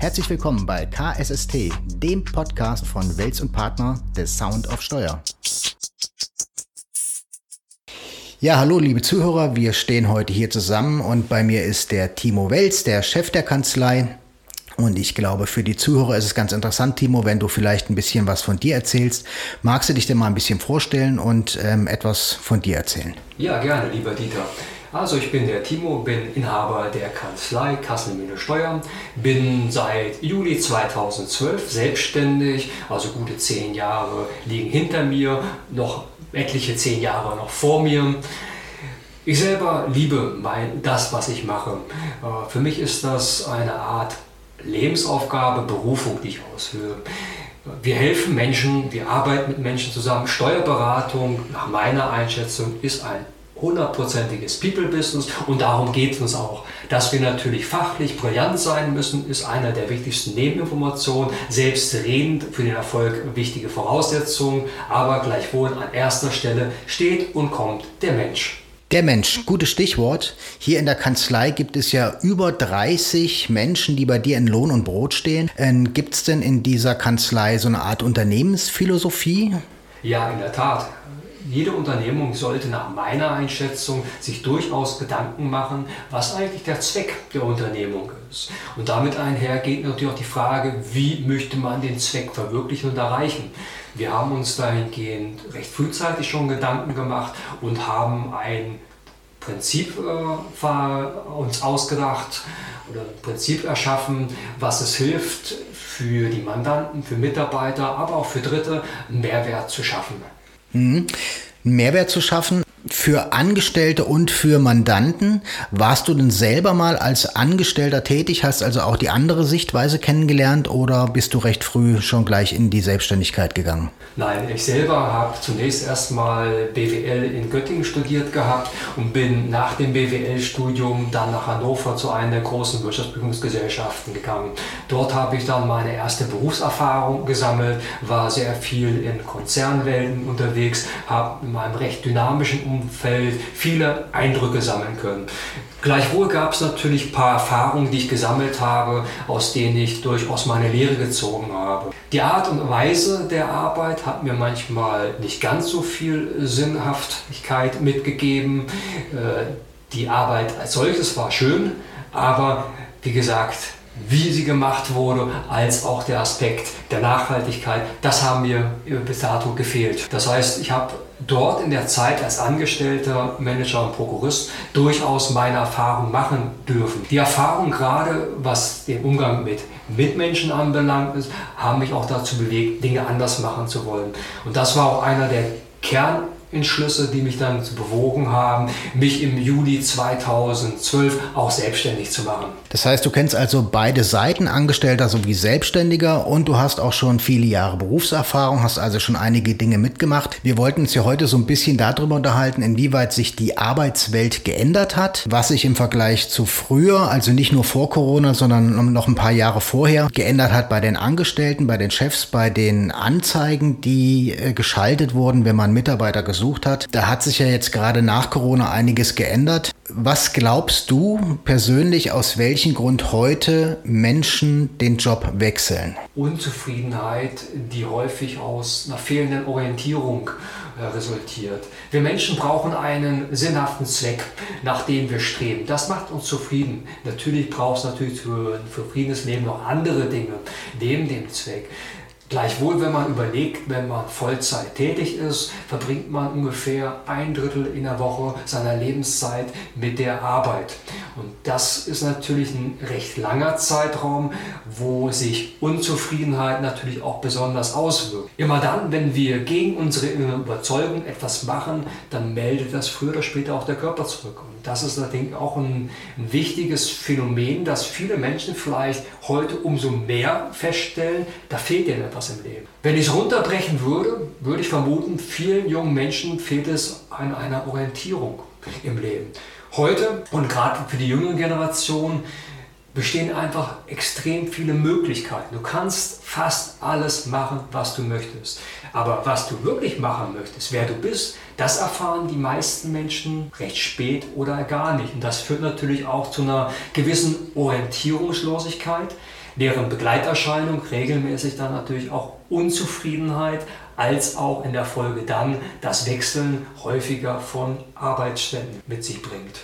Herzlich willkommen bei KSST, dem Podcast von Wels und Partner des Sound of Steuer. Ja, hallo liebe Zuhörer, wir stehen heute hier zusammen und bei mir ist der Timo Wels, der Chef der Kanzlei. Und ich glaube, für die Zuhörer ist es ganz interessant, Timo, wenn du vielleicht ein bisschen was von dir erzählst. Magst du dich denn mal ein bisschen vorstellen und ähm, etwas von dir erzählen? Ja, gerne, lieber Dieter. Also ich bin der Timo, bin Inhaber der Kanzlei Kasselmine Steuern, bin seit Juli 2012 selbstständig, also gute zehn Jahre liegen hinter mir, noch etliche zehn Jahre noch vor mir. Ich selber liebe mein, das, was ich mache. Äh, für mich ist das eine Art Lebensaufgabe, Berufung, die ich ausführe. Wir helfen Menschen, wir arbeiten mit Menschen zusammen. Steuerberatung, nach meiner Einschätzung, ist ein hundertprozentiges People-Business und darum geht es uns auch. Dass wir natürlich fachlich brillant sein müssen, ist einer der wichtigsten Nebeninformationen. Selbstredend für den Erfolg wichtige Voraussetzungen, aber gleichwohl an erster Stelle steht und kommt der Mensch. Der Mensch, gutes Stichwort. Hier in der Kanzlei gibt es ja über 30 Menschen, die bei dir in Lohn und Brot stehen. Ähm, gibt es denn in dieser Kanzlei so eine Art Unternehmensphilosophie? Ja, in der Tat. Jede Unternehmung sollte nach meiner Einschätzung sich durchaus Gedanken machen, was eigentlich der Zweck der Unternehmung ist. Und damit einher geht natürlich auch die Frage, wie möchte man den Zweck verwirklichen und erreichen. Wir haben uns dahingehend recht frühzeitig schon Gedanken gemacht und haben ein Prinzip äh, uns ausgedacht oder ein Prinzip erschaffen, was es hilft, für die Mandanten, für Mitarbeiter, aber auch für Dritte einen Mehrwert zu schaffen. Mhm. Mehrwert zu schaffen für Angestellte und für Mandanten. Warst du denn selber mal als Angestellter tätig, hast also auch die andere Sichtweise kennengelernt oder bist du recht früh schon gleich in die Selbstständigkeit gegangen? Nein, ich selber habe zunächst erstmal BWL in Göttingen studiert gehabt und bin nach dem BWL-Studium dann nach Hannover zu einer der großen Wirtschaftsprüfungsgesellschaften gegangen. Dort habe ich dann meine erste Berufserfahrung gesammelt, war sehr viel in Konzernwelten unterwegs, habe in meinem recht dynamischen Umfeld viele Eindrücke sammeln können. Gleichwohl gab es natürlich ein paar Erfahrungen, die ich gesammelt habe, aus denen ich durchaus meine Lehre gezogen habe. Die Art und Weise der Arbeit hat mir manchmal nicht ganz so viel Sinnhaftigkeit mitgegeben. Äh, die Arbeit als solches war schön, aber wie gesagt, wie sie gemacht wurde, als auch der Aspekt der Nachhaltigkeit, das haben mir bis dato gefehlt. Das heißt, ich habe dort in der Zeit als Angestellter, Manager und Prokurist durchaus meine Erfahrung machen dürfen. Die Erfahrung gerade, was den Umgang mit Mitmenschen anbelangt ist, haben mich auch dazu bewegt, Dinge anders machen zu wollen. Und das war auch einer der Kern Entschlüsse, die mich dann bewogen haben, mich im Juli 2012 auch selbstständig zu machen. Das heißt, du kennst also beide Seiten, Angestellter sowie Selbstständiger und du hast auch schon viele Jahre Berufserfahrung, hast also schon einige Dinge mitgemacht. Wir wollten uns ja heute so ein bisschen darüber unterhalten, inwieweit sich die Arbeitswelt geändert hat, was sich im Vergleich zu früher, also nicht nur vor Corona, sondern noch ein paar Jahre vorher, geändert hat bei den Angestellten, bei den Chefs, bei den Anzeigen, die äh, geschaltet wurden, wenn man Mitarbeiter gesucht gesucht hat. Da hat sich ja jetzt gerade nach Corona einiges geändert. Was glaubst du persönlich, aus welchem Grund heute Menschen den Job wechseln? Unzufriedenheit, die häufig aus einer fehlenden Orientierung äh, resultiert. Wir Menschen brauchen einen sinnhaften Zweck, nach dem wir streben. Das macht uns zufrieden. Natürlich braucht es natürlich für ein zufriedenes Leben noch andere Dinge neben dem Zweck. Gleichwohl, wenn man überlegt, wenn man Vollzeit tätig ist, verbringt man ungefähr ein Drittel in der Woche seiner Lebenszeit mit der Arbeit. Und das ist natürlich ein recht langer Zeitraum, wo sich Unzufriedenheit natürlich auch besonders auswirkt. Immer dann, wenn wir gegen unsere Überzeugung etwas machen, dann meldet das früher oder später auch der Körper zurück. Und das ist natürlich auch ein, ein wichtiges Phänomen, das viele Menschen vielleicht heute umso mehr feststellen, da fehlt ihnen etwas etwas im Leben. Wenn ich es runterbrechen würde, würde ich vermuten, vielen jungen Menschen fehlt es an einer Orientierung im Leben. Heute und gerade für die jüngere Generation bestehen einfach extrem viele Möglichkeiten. Du kannst fast alles machen, was du möchtest. Aber was du wirklich machen möchtest, wer du bist, das erfahren die meisten Menschen recht spät oder gar nicht. Und das führt natürlich auch zu einer gewissen Orientierungslosigkeit, deren Begleiterscheinung regelmäßig dann natürlich auch Unzufriedenheit als auch in der Folge dann das Wechseln häufiger von Arbeitsstätten mit sich bringt.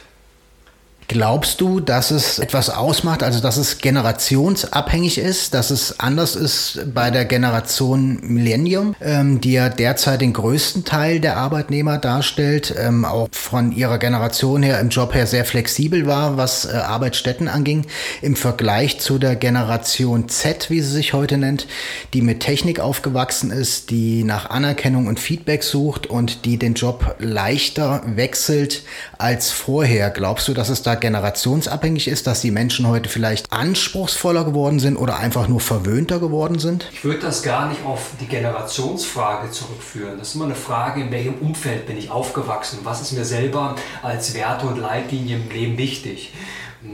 Glaubst du, dass es etwas ausmacht, also dass es generationsabhängig ist, dass es anders ist bei der Generation Millennium, ähm, die ja derzeit den größten Teil der Arbeitnehmer darstellt, ähm, auch von ihrer Generation her im Job her sehr flexibel war, was äh, Arbeitsstätten anging, im Vergleich zu der Generation Z, wie sie sich heute nennt, die mit Technik aufgewachsen ist, die nach Anerkennung und Feedback sucht und die den Job leichter wechselt als vorher. Glaubst du, dass es da generationsabhängig ist, dass die Menschen heute vielleicht anspruchsvoller geworden sind oder einfach nur verwöhnter geworden sind? Ich würde das gar nicht auf die Generationsfrage zurückführen. Das ist immer eine Frage, in welchem Umfeld bin ich aufgewachsen? Was ist mir selber als Werte und Leitlinie im Leben wichtig?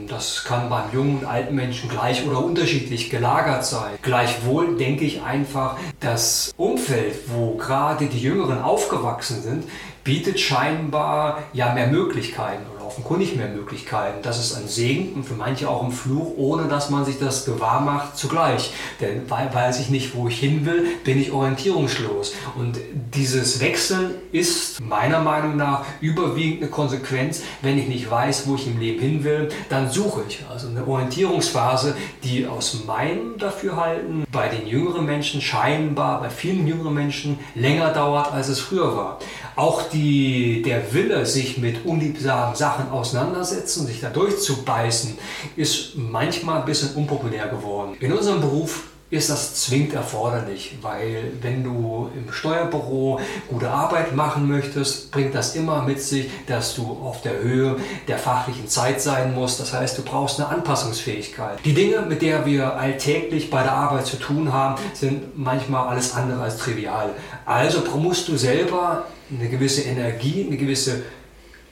Das kann beim jungen und alten Menschen gleich oder unterschiedlich gelagert sein. Gleichwohl denke ich einfach, das Umfeld, wo gerade die Jüngeren aufgewachsen sind, bietet scheinbar ja mehr Möglichkeiten offenkundig mehr Möglichkeiten. Das ist ein Segen und für manche auch ein Fluch, ohne dass man sich das gewahr macht zugleich. Denn weiß ich nicht, wo ich hin will, bin ich orientierungslos. Und dieses Wechseln ist meiner Meinung nach überwiegend eine Konsequenz. Wenn ich nicht weiß, wo ich im Leben hin will, dann suche ich. Also eine Orientierungsphase, die aus meinem Dafürhalten bei den jüngeren Menschen scheinbar, bei vielen jüngeren Menschen länger dauert, als es früher war. Auch die, der Wille, sich mit unliebsamen Sachen auseinandersetzen, sich da durchzubeißen, ist manchmal ein bisschen unpopulär geworden. In unserem Beruf ist das zwingend erforderlich, weil wenn du im Steuerbüro gute Arbeit machen möchtest, bringt das immer mit sich, dass du auf der Höhe der fachlichen Zeit sein musst. Das heißt, du brauchst eine Anpassungsfähigkeit. Die Dinge, mit der wir alltäglich bei der Arbeit zu tun haben, sind manchmal alles andere als trivial. Also musst du selber eine gewisse Energie, eine gewisse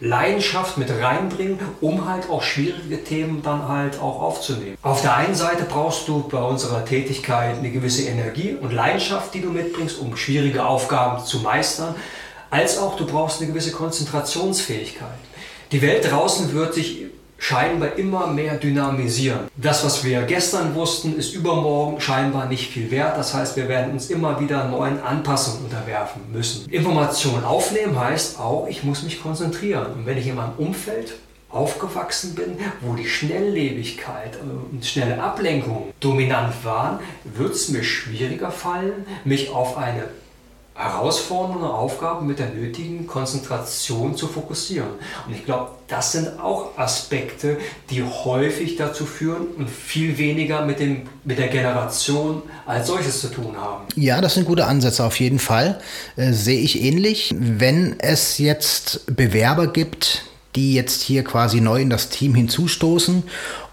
Leidenschaft mit reinbringen, um halt auch schwierige Themen dann halt auch aufzunehmen. Auf der einen Seite brauchst du bei unserer Tätigkeit eine gewisse Energie und Leidenschaft, die du mitbringst, um schwierige Aufgaben zu meistern, als auch du brauchst eine gewisse Konzentrationsfähigkeit. Die Welt draußen wird sich scheinbar immer mehr dynamisieren. Das, was wir gestern wussten, ist übermorgen scheinbar nicht viel wert. Das heißt, wir werden uns immer wieder neuen Anpassungen unterwerfen müssen. Information aufnehmen heißt auch, ich muss mich konzentrieren. Und wenn ich in meinem Umfeld aufgewachsen bin, wo die Schnelllebigkeit und schnelle Ablenkung dominant waren, wird es mir schwieriger fallen, mich auf eine herausfordernde Aufgaben mit der nötigen Konzentration zu fokussieren. Und ich glaube, das sind auch Aspekte, die häufig dazu führen und viel weniger mit, dem, mit der Generation als solches zu tun haben. Ja, das sind gute Ansätze auf jeden Fall. Äh, sehe ich ähnlich. Wenn es jetzt Bewerber gibt, die jetzt hier quasi neu in das Team hinzustoßen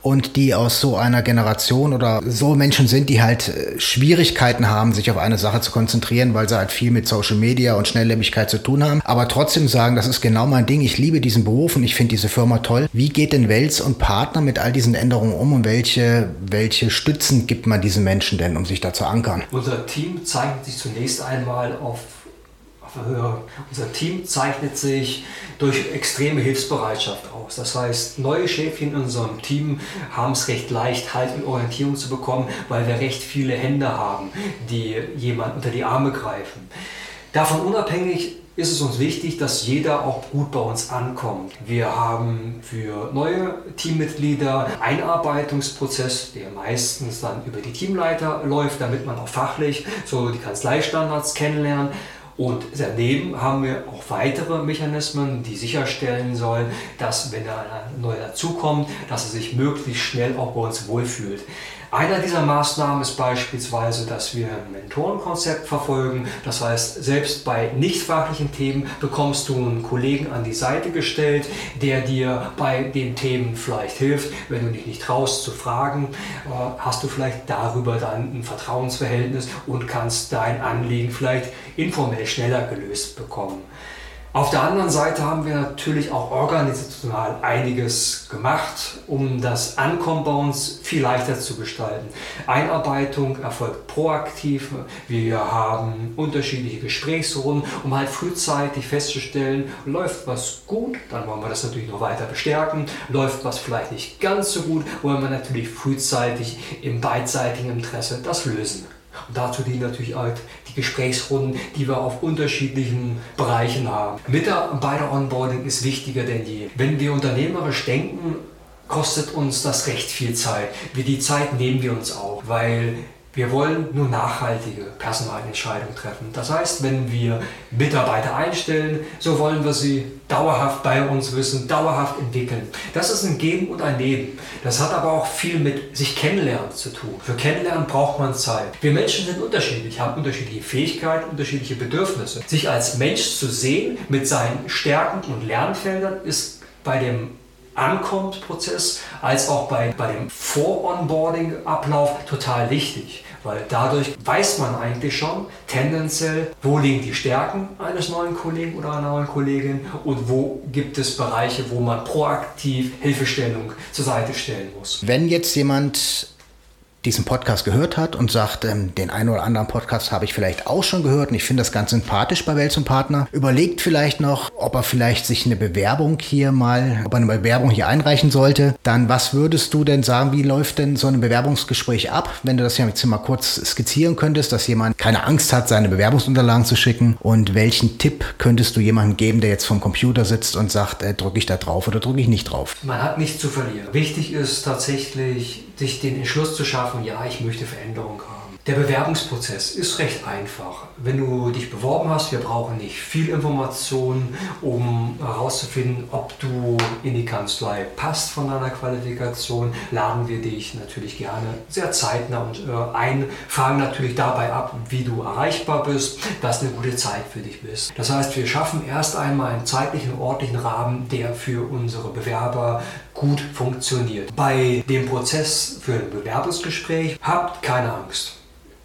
und die aus so einer Generation oder so Menschen sind, die halt äh, Schwierigkeiten haben, sich auf eine Sache zu konzentrieren, weil sie halt viel mit Social Media und Schnelllebigkeit zu tun haben, aber trotzdem sagen, das ist genau mein Ding, ich liebe diesen Beruf und ich finde diese Firma toll. Wie geht denn Wels und Partner mit all diesen Änderungen um und welche, welche Stützen gibt man diesen Menschen denn, um sich da zu ankern? Unser Team zeigt sich zunächst einmal auf unser Team zeichnet sich durch extreme Hilfsbereitschaft aus. Das heißt, neue Schäfchen in unserem Team haben es recht leicht, Halt und Orientierung zu bekommen, weil wir recht viele Hände haben, die jemand unter die Arme greifen. Davon unabhängig ist es uns wichtig, dass jeder auch gut bei uns ankommt. Wir haben für neue Teammitglieder einen Einarbeitungsprozess, der meistens dann über die Teamleiter läuft, damit man auch fachlich so die Kanzleistandards kennenlernt. Und daneben haben wir auch weitere Mechanismen, die sicherstellen sollen, dass wenn da ein neuer dazukommt, dass er sich möglichst schnell auch bei uns wohlfühlt. Einer dieser Maßnahmen ist beispielsweise, dass wir ein Mentorenkonzept verfolgen. Das heißt, selbst bei nicht fachlichen Themen bekommst du einen Kollegen an die Seite gestellt, der dir bei den Themen vielleicht hilft. Wenn du dich nicht traust zu fragen, äh, hast du vielleicht darüber dann ein Vertrauensverhältnis und kannst dein Anliegen vielleicht informell schneller gelöst bekommen. Auf der anderen Seite haben wir natürlich auch organisational einiges gemacht, um das Ankommen bei uns viel leichter zu gestalten. Einarbeitung erfolgt proaktiv. Wir haben unterschiedliche Gesprächsrunden, um halt frühzeitig festzustellen, läuft was gut, dann wollen wir das natürlich noch weiter bestärken. Läuft was vielleicht nicht ganz so gut, wollen wir natürlich frühzeitig im beidseitigen Interesse das lösen. Und dazu dienen natürlich halt die Gesprächsrunden, die wir auf unterschiedlichen Bereichen haben. Mitarbeiter-Onboarding ist wichtiger denn je. Wenn wir unternehmerisch denken, kostet uns das recht viel Zeit. Wie die Zeit nehmen wir uns auch, weil wir wollen nur nachhaltige Personalentscheidungen treffen. Das heißt, wenn wir Mitarbeiter einstellen, so wollen wir sie dauerhaft bei uns wissen, dauerhaft entwickeln. Das ist ein Geben und ein Nehmen. Das hat aber auch viel mit sich kennenlernen zu tun. Für Kennenlernen braucht man Zeit. Wir Menschen sind unterschiedlich, haben unterschiedliche Fähigkeiten, unterschiedliche Bedürfnisse. Sich als Mensch zu sehen mit seinen Stärken und Lernfeldern ist bei dem Ankommensprozess als auch bei, bei dem Vor-Onboarding-Ablauf total wichtig. Weil dadurch weiß man eigentlich schon tendenziell, wo liegen die Stärken eines neuen Kollegen oder einer neuen Kollegin und wo gibt es Bereiche, wo man proaktiv Hilfestellung zur Seite stellen muss. Wenn jetzt jemand diesen Podcast gehört hat und sagt, ähm, den einen oder anderen Podcast habe ich vielleicht auch schon gehört und ich finde das ganz sympathisch bei Wels und Partner, überlegt vielleicht noch, ob er vielleicht sich eine Bewerbung hier mal, ob er eine Bewerbung hier einreichen sollte, dann was würdest du denn sagen, wie läuft denn so ein Bewerbungsgespräch ab, wenn du das ja jetzt mal kurz skizzieren könntest, dass jemand keine Angst hat, seine Bewerbungsunterlagen zu schicken und welchen Tipp könntest du jemandem geben, der jetzt vom Computer sitzt und sagt, äh, drücke ich da drauf oder drücke ich nicht drauf? Man hat nichts zu verlieren. Wichtig ist tatsächlich, sich den Entschluss zu schaffen, ja, ich möchte Veränderung haben. Der Bewerbungsprozess ist recht einfach. Wenn du dich beworben hast, wir brauchen nicht viel Informationen, um herauszufinden, ob du in die Kanzlei passt von deiner Qualifikation, laden wir dich natürlich gerne sehr zeitnah und äh, ein, fragen natürlich dabei ab, wie du erreichbar bist, dass eine gute Zeit für dich bist. Das heißt, wir schaffen erst einmal einen zeitlichen und ordentlichen Rahmen, der für unsere Bewerber gut funktioniert. Bei dem Prozess für ein Bewerbungsgespräch habt keine Angst.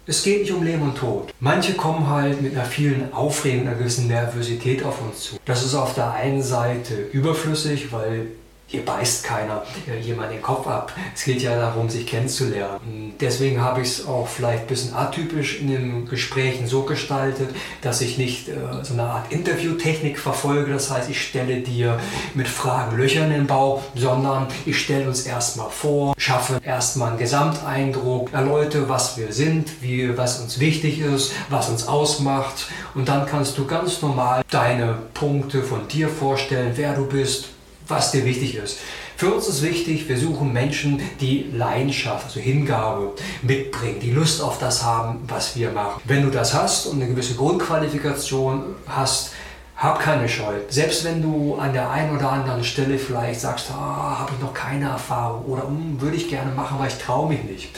Es geht nicht um Leben und Tod. Manche kommen halt mit einer vielen Aufregung, einer gewissen Nervosität auf uns zu. Das ist auf der einen Seite überflüssig, weil hier beißt keiner jemand den Kopf ab. Es geht ja darum, sich kennenzulernen. Deswegen habe ich es auch vielleicht ein bisschen atypisch in den Gesprächen so gestaltet, dass ich nicht äh, so eine Art Interviewtechnik verfolge. Das heißt, ich stelle dir mit Fragen Löcher in den Bauch, sondern ich stelle uns erstmal vor, schaffe erstmal einen Gesamteindruck, erläutere, was wir sind, wie, was uns wichtig ist, was uns ausmacht. Und dann kannst du ganz normal deine Punkte von dir vorstellen, wer du bist, was dir wichtig ist. Für uns ist wichtig, wir suchen Menschen, die Leidenschaft, also Hingabe mitbringen, die Lust auf das haben, was wir machen. Wenn du das hast und eine gewisse Grundqualifikation hast, hab keine Scheu. Selbst wenn du an der einen oder anderen Stelle vielleicht sagst, ah, habe ich noch keine Erfahrung oder hm, würde ich gerne machen, aber ich traue mich nicht,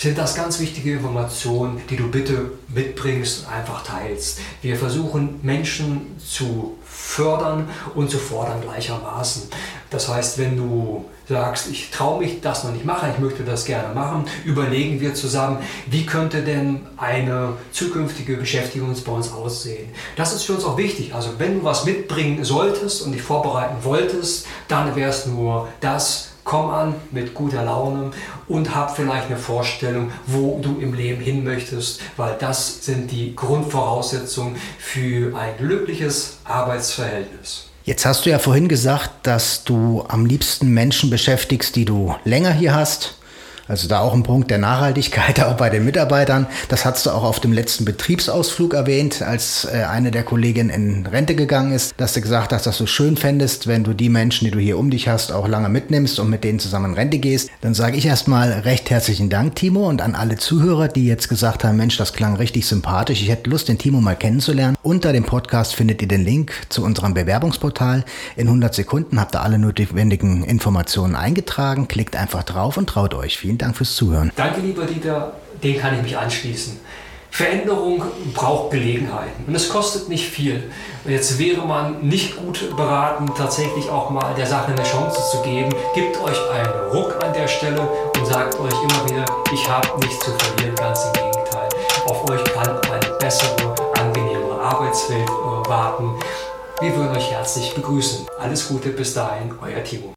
sind das ganz wichtige Informationen, die du bitte mitbringst und einfach teilst. Wir versuchen Menschen zu fördern und zu fordern gleichermaßen. Das heißt, wenn du sagst, ich traue mich das noch nicht machen, ich möchte das gerne machen, überlegen wir zusammen, wie könnte denn eine zukünftige Beschäftigung bei uns aussehen. Das ist für uns auch wichtig. Also wenn du was mitbringen solltest und dich vorbereiten wolltest, dann wäre es nur das, komm an mit guter Laune und hab vielleicht eine Vorstellung, wo du im Leben hin möchtest, weil das sind die Grundvoraussetzungen für ein glückliches Arbeitsverhältnis. Jetzt hast du ja vorhin gesagt, dass du am liebsten Menschen beschäftigst, die du länger hier hast. Also da auch ein Punkt der Nachhaltigkeit auch bei den Mitarbeitern. Das hast du auch auf dem letzten Betriebsausflug erwähnt, als äh, eine der Kolleginnen in Rente gegangen ist, dass du gesagt hast, dass du schön fändest, wenn du die Menschen, die du hier um dich hast, auch lange mitnimmst und mit denen zusammen in Rente gehst. Dann sage ich erstmal recht herzlichen Dank, Timo, und an alle Zuhörer, die jetzt gesagt haben, Mensch, das klang richtig sympathisch. Ich hätte Lust, den Timo mal kennenzulernen. Unter dem Podcast findet ihr den Link zu unserem Bewerbungsportal. In 100 Sekunden habt ihr alle notwendigen Informationen eingetragen. Klickt einfach drauf und traut euch. Vielen Dank fürs Zuhören. Danke, lieber Dieter. Den kann ich mich anschließen. Veränderung braucht Gelegenheiten und es kostet nicht viel. Jetzt wäre man nicht gut beraten, tatsächlich auch mal der Sache eine Chance zu geben. Gebt euch einen Ruck an der Stelle und sagt euch immer wieder, ich habe nichts zu verlieren, ganz im Gegenteil. Auf euch kann eine bessere, angenehmere Arbeitswelt äh, warten. Wir würden euch herzlich begrüßen. Alles Gute bis dahin, euer Timo.